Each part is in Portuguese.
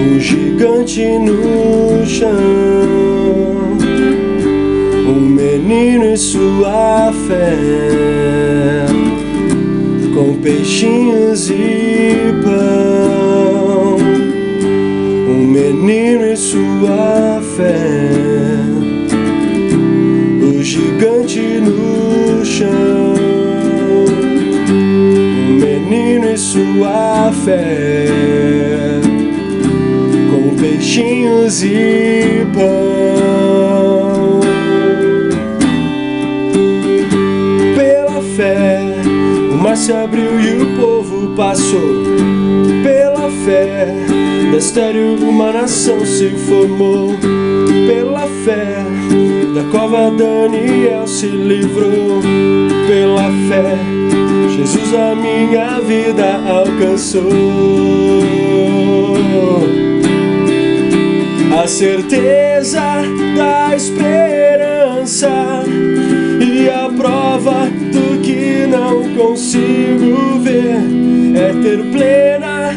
um gigante no chão, um menino e sua fé, com peixinhos e pão, um menino e sua fé, o gigante no sua fé com peixinhos e pão. Pela fé, o mar se abriu e o povo passou. Pela fé, da estéreo uma nação se formou. Pela fé, da cova Daniel se livrou. Pela fé, Jesus a minha vida alcançou a certeza da esperança e a prova do que não consigo ver é ter plena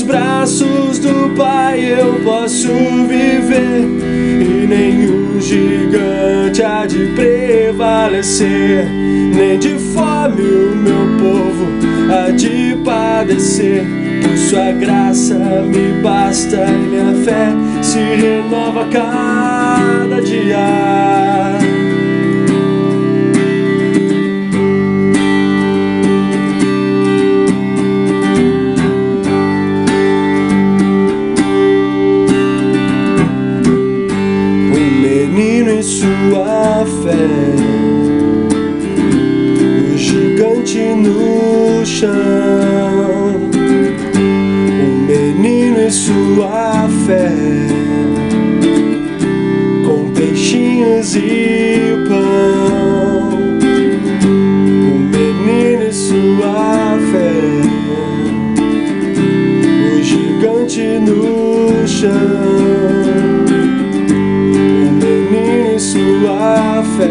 nos braços do Pai eu posso viver e nenhum gigante há de prevalecer, nem de fome o meu povo há de padecer. Por sua graça me basta e minha fé se renova cada dia. Sua fé, o gigante no chão um menino em sua fé, com peixinhos e pão. Um menino em sua fé, o gigante no chão. Fé,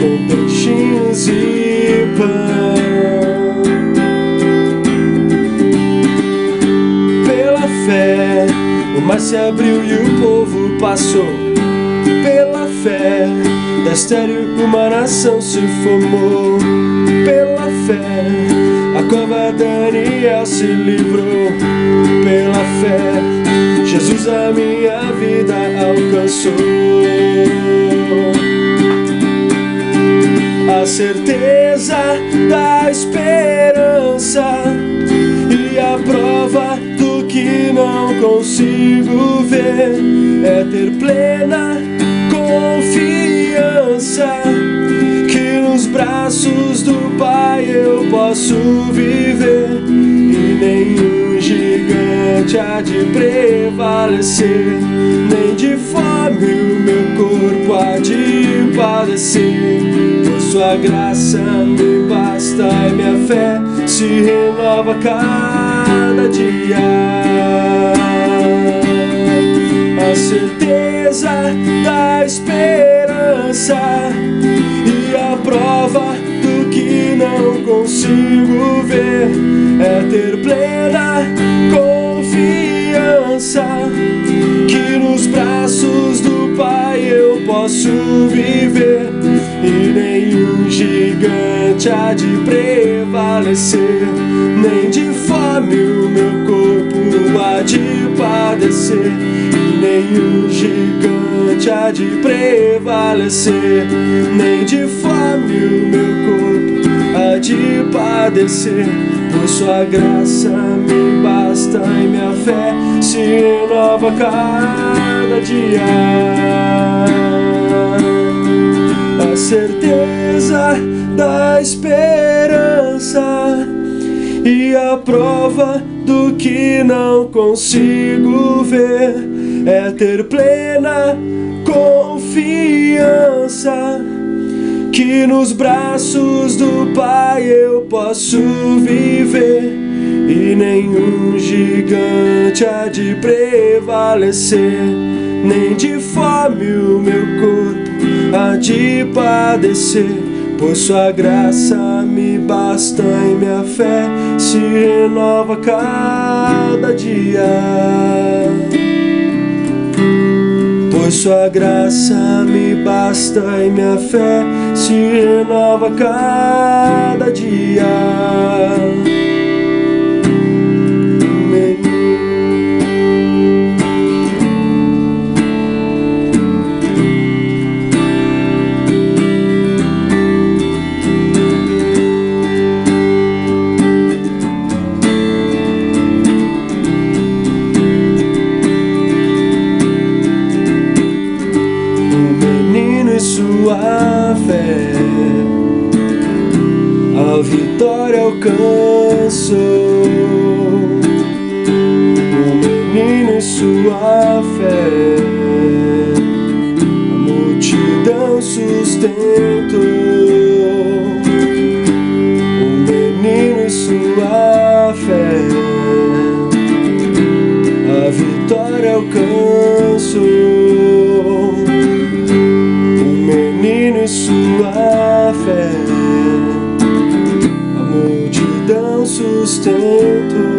com peixinhos e pão. Pela fé, o mar se abriu e o povo passou. Pela fé, da estéreo uma nação se formou. Pela fé, a cova Daniel se livrou. Pela fé, Jesus a minha vida alcançou. A certeza da esperança e a prova do que não consigo ver é ter plena confiança que nos braços do Pai eu posso viver de prevalecer, nem de fome o meu corpo há de padecer. Por sua graça me basta e minha fé se renova cada dia. A certeza da esperança e a prova do que não consigo ver é ter plena confiança que nos braços do Pai eu posso viver e nenhum gigante há de prevalecer, nem de fome o meu corpo há de padecer, e nenhum gigante há de prevalecer, nem de padecer, por sua graça me basta e minha fé se renova cada dia. A certeza da esperança e a prova do que não consigo ver é ter plena confiança que nos braços do Pai eu posso viver e nenhum gigante há de prevalecer, nem de fome o meu corpo há de padecer. Pois sua graça me basta e minha fé se renova cada dia. Sua graça me basta e minha fé se renova cada dia. Fé, a vitória alcançou. O menino em sua fé, a multidão sustentou. O menino em sua fé, a vitória alcançou. sustento.